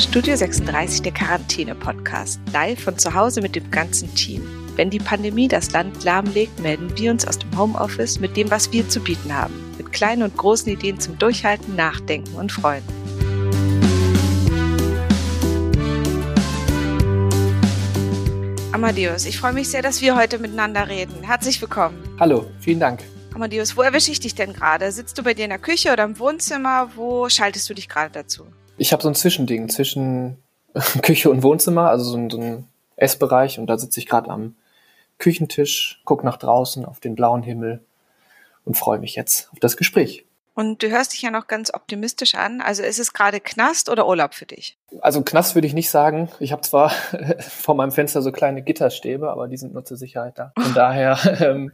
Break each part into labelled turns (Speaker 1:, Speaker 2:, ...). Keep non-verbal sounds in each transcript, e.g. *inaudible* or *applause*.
Speaker 1: Studio 36, der Quarantäne-Podcast. Live von zu Hause mit dem ganzen Team. Wenn die Pandemie das Land lahmlegt, melden wir uns aus dem Homeoffice mit dem, was wir zu bieten haben. Mit kleinen und großen Ideen zum Durchhalten, Nachdenken und Freuen. Amadeus, ich freue mich sehr, dass wir heute miteinander reden. Herzlich willkommen.
Speaker 2: Hallo, vielen Dank.
Speaker 1: Amadeus, wo erwische ich dich denn gerade? Sitzt du bei dir in der Küche oder im Wohnzimmer? Wo schaltest du dich gerade dazu?
Speaker 2: Ich habe so ein Zwischending zwischen *laughs* Küche und Wohnzimmer, also so ein, so ein Essbereich und da sitze ich gerade am Küchentisch, gucke nach draußen auf den blauen Himmel und freue mich jetzt auf das Gespräch.
Speaker 1: Und du hörst dich ja noch ganz optimistisch an. Also ist es gerade Knast oder Urlaub für dich?
Speaker 2: Also Knast würde ich nicht sagen. Ich habe zwar *laughs* vor meinem Fenster so kleine Gitterstäbe, aber die sind nur zur Sicherheit da. Von daher. *laughs* Ähm,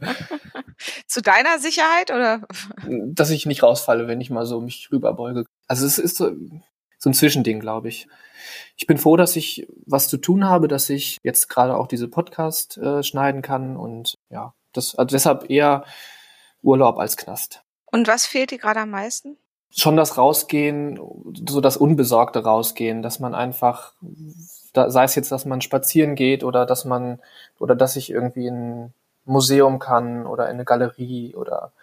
Speaker 1: Zu deiner Sicherheit oder?
Speaker 2: Dass ich nicht rausfalle, wenn ich mal so mich rüberbeuge. Also es ist so, so ein Zwischending, glaube ich. Ich bin froh, dass ich was zu tun habe, dass ich jetzt gerade auch diese Podcast äh, schneiden kann und ja, das also deshalb eher Urlaub als Knast.
Speaker 1: Und was fehlt dir gerade am meisten?
Speaker 2: Schon das Rausgehen, so das unbesorgte Rausgehen, dass man einfach, da, sei es jetzt, dass man spazieren geht oder dass man, oder dass ich irgendwie in ein Museum kann oder in eine Galerie oder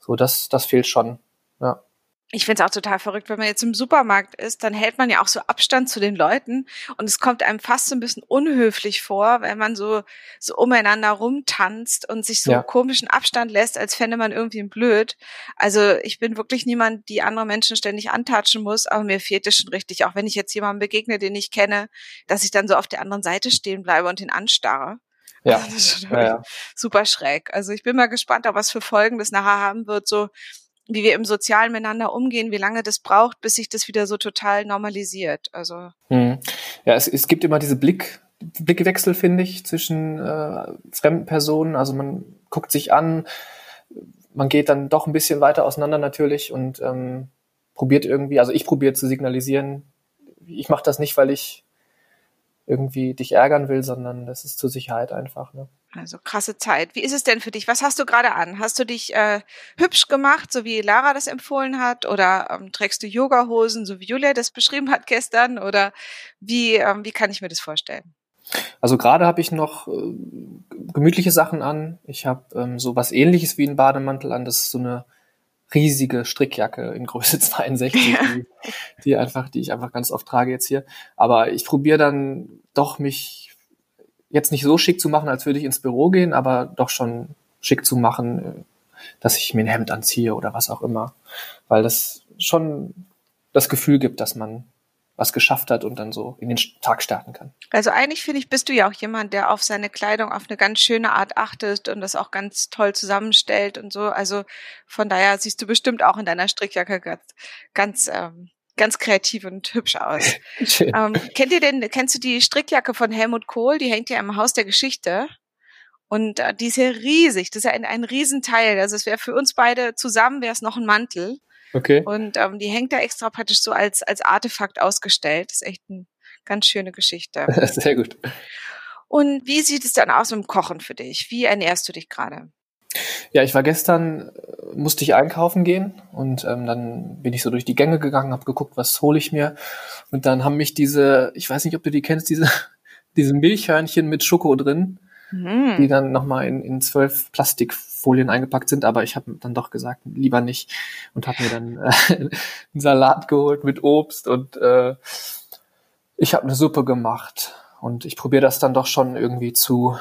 Speaker 2: so, das, das fehlt schon. Ja
Speaker 1: ich finde es auch total verrückt, wenn man jetzt im Supermarkt ist, dann hält man ja auch so Abstand zu den Leuten und es kommt einem fast so ein bisschen unhöflich vor, wenn man so, so umeinander rumtanzt und sich so ja. komischen Abstand lässt, als fände man irgendwie blöd. Also ich bin wirklich niemand, die andere Menschen ständig antatschen muss, aber mir fehlt es schon richtig, auch wenn ich jetzt jemandem begegne, den ich kenne, dass ich dann so auf der anderen Seite stehen bleibe und ihn anstarre.
Speaker 2: Ja. *laughs*
Speaker 1: Das ist schon ja, ja. super schräg. Also ich bin mal gespannt, ob was für Folgen das nachher haben wird, so wie wir im Sozialen miteinander umgehen, wie lange das braucht, bis sich das wieder so total normalisiert. Also
Speaker 2: hm. ja, es, es gibt immer diese Blick, Blickwechsel, finde ich, zwischen äh, fremden Personen. Also man guckt sich an, man geht dann doch ein bisschen weiter auseinander natürlich und ähm, probiert irgendwie, also ich probiere zu signalisieren, ich mache das nicht, weil ich irgendwie dich ärgern will, sondern das ist zur Sicherheit einfach. Ne?
Speaker 1: Also krasse Zeit. Wie ist es denn für dich? Was hast du gerade an? Hast du dich äh, hübsch gemacht, so wie Lara das empfohlen hat? Oder ähm, trägst du Yogahosen, so wie Julia das *laughs* beschrieben hat gestern? Oder wie, ähm, wie kann ich mir das vorstellen?
Speaker 2: Also gerade habe ich noch äh, gemütliche Sachen an. Ich habe ähm, so was ähnliches wie ein Bademantel an. Das ist so eine riesige Strickjacke in Größe *laughs* 62, ja. die, die einfach, die ich einfach ganz oft trage jetzt hier. Aber ich probiere dann doch mich jetzt nicht so schick zu machen, als würde ich ins Büro gehen, aber doch schon schick zu machen, äh, dass ich mir ein Hemd anziehe oder was auch immer. Weil das schon das Gefühl gibt, dass man was geschafft hat und dann so in den Tag starten kann.
Speaker 1: Also eigentlich finde ich, bist du ja auch jemand, der auf seine Kleidung auf eine ganz schöne Art achtet und das auch ganz toll zusammenstellt und so. Also von daher siehst du bestimmt auch in deiner Strickjacke ganz, ganz ähm, ganz kreativ und hübsch aus. *laughs* ähm, kennt ihr denn, kennst du die Strickjacke von Helmut Kohl? Die hängt ja im Haus der Geschichte. Und äh, die ist ja riesig. Das ist ja ein, ein Riesenteil. Also es wäre für uns beide zusammen wäre es noch ein Mantel.
Speaker 2: Okay.
Speaker 1: Und ähm, die hängt da extra praktisch so als, als Artefakt ausgestellt. Das ist echt eine ganz schöne Geschichte. *laughs*
Speaker 2: Sehr gut.
Speaker 1: Und wie sieht es dann aus mit dem Kochen für dich? Wie ernährst du dich gerade?
Speaker 2: Ja, ich war gestern, äh, musste ich einkaufen gehen und ähm, dann bin ich so durch die Gänge gegangen, habe geguckt, was hole ich mir. Und dann haben mich diese, ich weiß nicht, ob du die kennst, diese, *laughs* diese Milchhörnchen mit Schoko drin, mhm. die dann nochmal in, in zwölf Plastikfolien eingepackt sind, aber ich habe dann doch gesagt, lieber nicht. Und habe mir dann äh, *laughs* einen Salat geholt mit Obst und äh, ich habe eine Suppe gemacht. Und ich probiere das dann doch schon irgendwie zu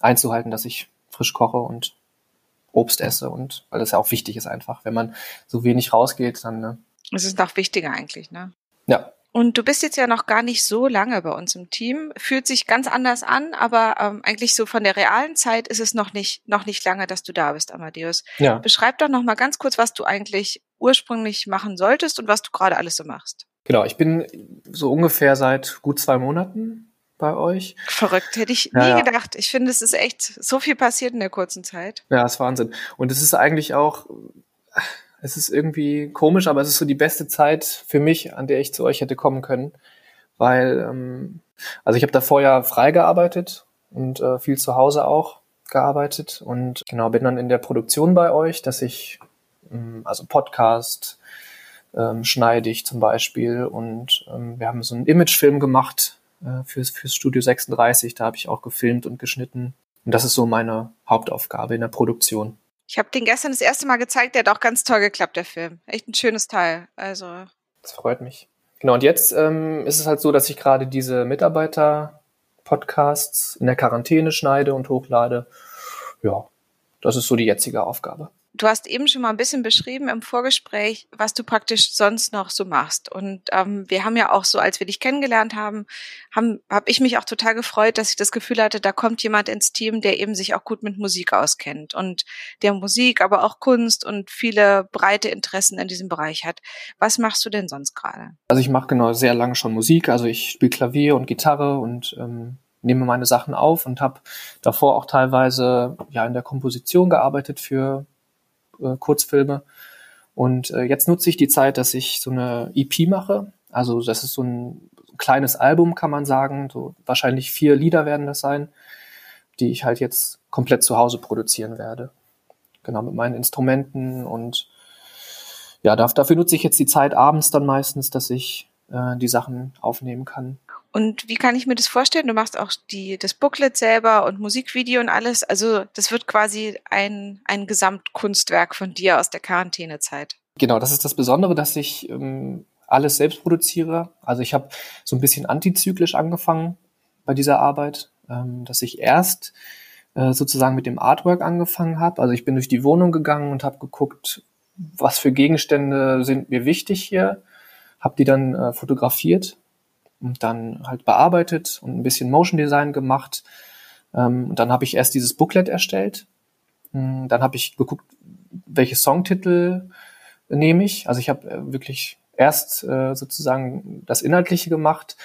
Speaker 2: einzuhalten, dass ich frisch koche und Obst esse und weil das ja auch wichtig ist einfach. Wenn man so wenig rausgeht, dann. Ne?
Speaker 1: Es ist noch wichtiger eigentlich, ne?
Speaker 2: Ja.
Speaker 1: Und du bist jetzt ja noch gar nicht so lange bei uns im Team, fühlt sich ganz anders an, aber ähm, eigentlich so von der realen Zeit ist es noch nicht noch nicht lange, dass du da bist, Amadeus.
Speaker 2: Ja.
Speaker 1: Beschreib doch noch mal ganz kurz, was du eigentlich ursprünglich machen solltest und was du gerade alles so machst.
Speaker 2: Genau, ich bin so ungefähr seit gut zwei Monaten bei euch.
Speaker 1: Verrückt, hätte ich nie ja, gedacht. Ich finde, es ist echt so viel passiert in der kurzen Zeit.
Speaker 2: Ja, ist Wahnsinn. Und es ist eigentlich auch, es ist irgendwie komisch, aber es ist so die beste Zeit für mich, an der ich zu euch hätte kommen können. Weil, ähm, also ich habe davor ja frei gearbeitet und äh, viel zu Hause auch gearbeitet und genau bin dann in der Produktion bei euch, dass ich ähm, also Podcast, ähm, schneide ich zum Beispiel. Und ähm, wir haben so einen Imagefilm gemacht äh, fürs, fürs Studio 36. Da habe ich auch gefilmt und geschnitten. Und das ist so meine Hauptaufgabe in der Produktion.
Speaker 1: Ich habe den gestern das erste Mal gezeigt, der hat auch ganz toll geklappt, der Film. Echt ein schönes Teil. Also.
Speaker 2: Das freut mich. Genau, und jetzt ähm, ist es halt so, dass ich gerade diese Mitarbeiter-Podcasts in der Quarantäne schneide und hochlade. Ja, das ist so die jetzige Aufgabe.
Speaker 1: Du hast eben schon mal ein bisschen beschrieben im Vorgespräch, was du praktisch sonst noch so machst. Und ähm, wir haben ja auch so, als wir dich kennengelernt haben, habe ich mich auch total gefreut, dass ich das Gefühl hatte, da kommt jemand ins Team, der eben sich auch gut mit Musik auskennt und der Musik, aber auch Kunst und viele breite Interessen in diesem Bereich hat. Was machst du denn sonst gerade?
Speaker 2: Also ich mache genau sehr lange schon Musik. Also ich spiele Klavier und Gitarre und ähm, nehme meine Sachen auf und habe davor auch teilweise ja in der Komposition gearbeitet für äh, Kurzfilme. Und äh, jetzt nutze ich die Zeit, dass ich so eine EP mache. Also das ist so ein kleines Album, kann man sagen. So wahrscheinlich vier Lieder werden das sein, die ich halt jetzt komplett zu Hause produzieren werde. Genau, mit meinen Instrumenten und ja, dafür nutze ich jetzt die Zeit abends dann meistens, dass ich äh, die Sachen aufnehmen kann.
Speaker 1: Und wie kann ich mir das vorstellen? Du machst auch die, das Booklet selber und Musikvideo und alles. Also das wird quasi ein, ein Gesamtkunstwerk von dir aus der Quarantänezeit.
Speaker 2: Genau, das ist das Besondere, dass ich ähm, alles selbst produziere. Also ich habe so ein bisschen antizyklisch angefangen bei dieser Arbeit, ähm, dass ich erst äh, sozusagen mit dem Artwork angefangen habe. Also ich bin durch die Wohnung gegangen und habe geguckt, was für Gegenstände sind mir wichtig hier, habe die dann äh, fotografiert und dann halt bearbeitet und ein bisschen Motion Design gemacht. Ähm, und dann habe ich erst dieses Booklet erstellt. Mm, dann habe ich geguckt, welche Songtitel nehme ich. Also ich habe äh, wirklich erst äh, sozusagen das Inhaltliche gemacht,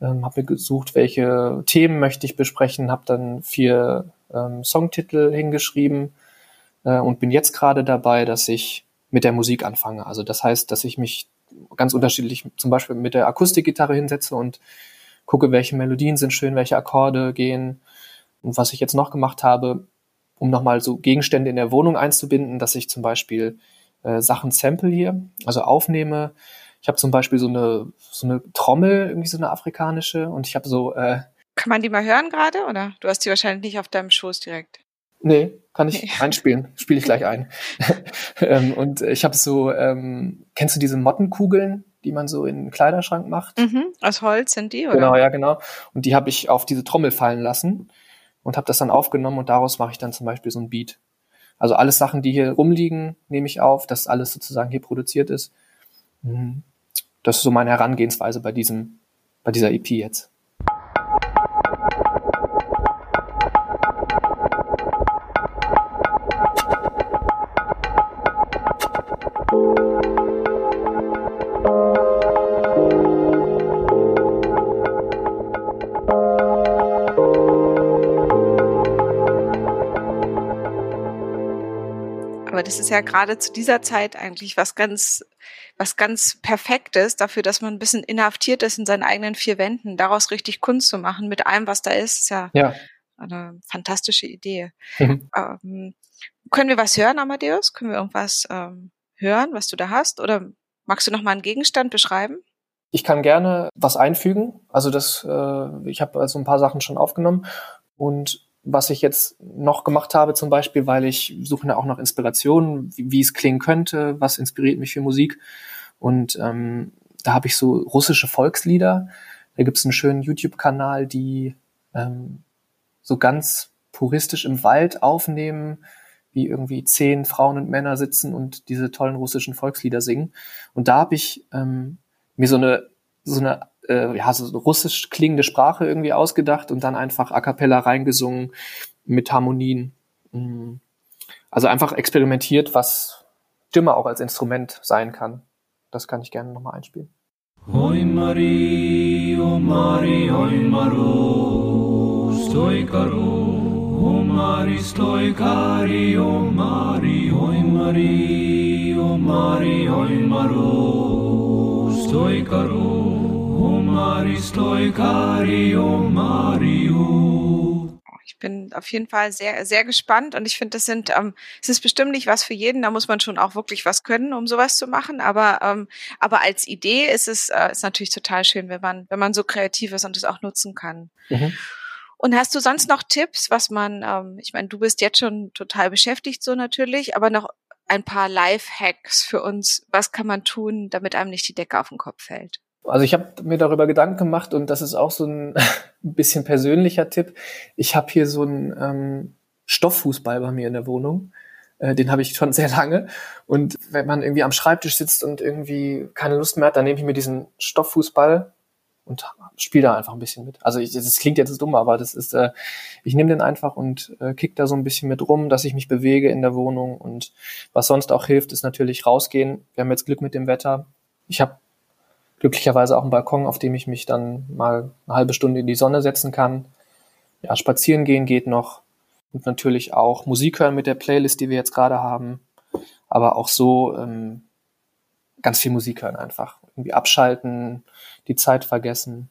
Speaker 2: ähm, habe mir gesucht, welche Themen möchte ich besprechen, habe dann vier ähm, Songtitel hingeschrieben äh, und bin jetzt gerade dabei, dass ich mit der Musik anfange. Also das heißt, dass ich mich ganz unterschiedlich zum Beispiel mit der Akustikgitarre hinsetze und gucke, welche Melodien sind schön, welche Akkorde gehen. Und was ich jetzt noch gemacht habe, um nochmal so Gegenstände in der Wohnung einzubinden, dass ich zum Beispiel äh, Sachen sample hier, also aufnehme. Ich habe zum Beispiel so eine, so eine Trommel, irgendwie so eine afrikanische, und ich habe so. Äh,
Speaker 1: Kann man die mal hören gerade? Oder du hast die wahrscheinlich nicht auf deinem Schoß direkt?
Speaker 2: Nee, kann ich nee. *laughs* einspielen. Spiele ich gleich ein. *laughs* ähm, und ich habe so, ähm, kennst du diese Mottenkugeln, die man so in den Kleiderschrank macht?
Speaker 1: Mhm, aus Holz sind die, oder?
Speaker 2: Genau, ja, genau. Und die habe ich auf diese Trommel fallen lassen und habe das dann aufgenommen und daraus mache ich dann zum Beispiel so ein Beat. Also alles Sachen, die hier rumliegen, nehme ich auf, dass alles sozusagen hier produziert ist. Mhm. Das ist so meine Herangehensweise bei diesem, bei dieser EP jetzt.
Speaker 1: Das ist ja gerade zu dieser Zeit eigentlich was ganz, was ganz Perfektes dafür, dass man ein bisschen inhaftiert ist in seinen eigenen vier Wänden. Daraus richtig Kunst zu machen mit allem, was da ist, ist ja, ja. eine fantastische Idee. Mhm. Ähm, können wir was hören, Amadeus? Können wir irgendwas ähm, hören, was du da hast? Oder magst du noch mal einen Gegenstand beschreiben?
Speaker 2: Ich kann gerne was einfügen. Also das, äh, ich habe also ein paar Sachen schon aufgenommen und was ich jetzt noch gemacht habe, zum Beispiel, weil ich suche ja auch nach Inspirationen, wie, wie, es klingen könnte, was inspiriert mich für Musik. Und ähm, da habe ich so russische Volkslieder. Da gibt es einen schönen YouTube-Kanal, die ähm, so ganz puristisch im Wald aufnehmen, wie irgendwie zehn Frauen und Männer sitzen und diese tollen russischen Volkslieder singen. Und da habe ich ähm, mir so eine so eine äh, ja, so russisch klingende Sprache irgendwie ausgedacht und dann einfach a cappella reingesungen mit Harmonien. Mm. Also einfach experimentiert, was Stimme auch als Instrument sein kann. Das kann ich gerne nochmal einspielen. Hoi Mari, o Mari, hoi Maru, stoi caro, o Mari, stoi cari, o Mari, hoi Mari, o Mari, hoi Maru, stoi caro,
Speaker 1: Mario. Ich bin auf jeden Fall sehr, sehr gespannt und ich finde, das sind, ähm, es ist bestimmt nicht was für jeden, da muss man schon auch wirklich was können, um sowas zu machen, aber, ähm, aber als Idee ist es, äh, ist natürlich total schön, wenn man, wenn man so kreativ ist und es auch nutzen kann. Mhm. Und hast du sonst noch Tipps, was man, ähm, ich meine, du bist jetzt schon total beschäftigt so natürlich, aber noch ein paar Life-Hacks für uns. Was kann man tun, damit einem nicht die Decke auf den Kopf fällt?
Speaker 2: Also ich habe mir darüber Gedanken gemacht und das ist auch so *laughs* ein bisschen persönlicher Tipp. Ich habe hier so einen ähm, Stofffußball bei mir in der Wohnung. Äh, den habe ich schon *laughs* sehr lange. Und wenn man irgendwie am Schreibtisch sitzt und irgendwie keine Lust mehr hat, dann nehme ich mir diesen Stofffußball und spiele da einfach ein bisschen mit. Also ich, das klingt jetzt dumm, aber das ist, äh, ich nehme den einfach und äh, kick da so ein bisschen mit rum, dass ich mich bewege in der Wohnung und was sonst auch hilft, ist natürlich rausgehen. Wir haben jetzt Glück mit dem Wetter. Ich habe glücklicherweise auch einen Balkon, auf dem ich mich dann mal eine halbe Stunde in die Sonne setzen kann. Ja, spazieren gehen geht noch und natürlich auch Musik hören mit der Playlist, die wir jetzt gerade haben, aber auch so ähm, ganz viel Musik hören einfach. Irgendwie abschalten, die Zeit vergessen.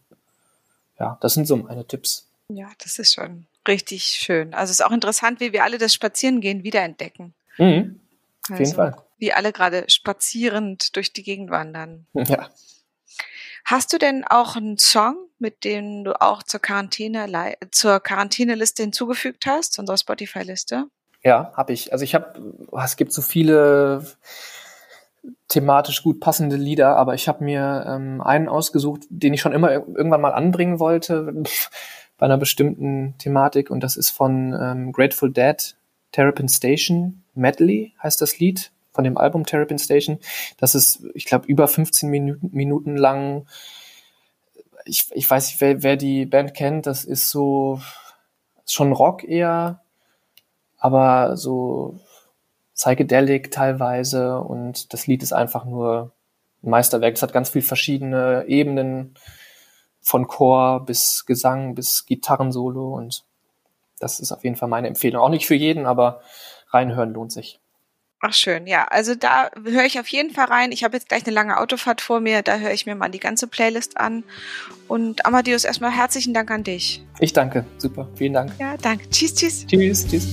Speaker 2: Ja, das sind so meine Tipps.
Speaker 1: Ja, das ist schon richtig schön. Also es ist auch interessant, wie wir alle das Spazierengehen wiederentdecken.
Speaker 2: Mhm. Auf also, jeden Fall.
Speaker 1: Wie alle gerade spazierend durch die Gegend wandern. *laughs*
Speaker 2: Ja.
Speaker 1: Hast du denn auch einen Song, mit dem du auch zur Quarantäne zur Quarantäneliste hinzugefügt hast, unserer Spotify-Liste?
Speaker 2: Ja, habe ich. Also ich habe, es gibt so viele thematisch gut passende Lieder, aber ich habe mir ähm, einen ausgesucht, den ich schon immer irgendwann mal anbringen wollte bei einer bestimmten Thematik und das ist von ähm, Grateful Dead, Terrapin Station Medley heißt das Lied von dem Album Terrapin Station. Das ist, ich glaube, über 15 Minuten, Minuten lang. Ich, ich weiß nicht, wer, wer die Band kennt, das ist so schon Rock eher, aber so psychedelic teilweise und das Lied ist einfach nur ein Meisterwerk. Es hat ganz viel verschiedene Ebenen von Chor bis Gesang bis Gitarrensolo und das ist auf jeden Fall meine Empfehlung. Auch nicht für jeden, aber reinhören lohnt sich.
Speaker 1: Ach schön, ja. Also da höre ich auf jeden Fall rein. Ich habe jetzt gleich eine lange Autofahrt vor mir, da höre ich mir mal die ganze Playlist an. Und Amadeus, erstmal herzlichen Dank an dich.
Speaker 2: Ich danke, super, vielen Dank.
Speaker 1: Ja, danke. Tschüss, tschüss.
Speaker 2: Tschüss, tschüss.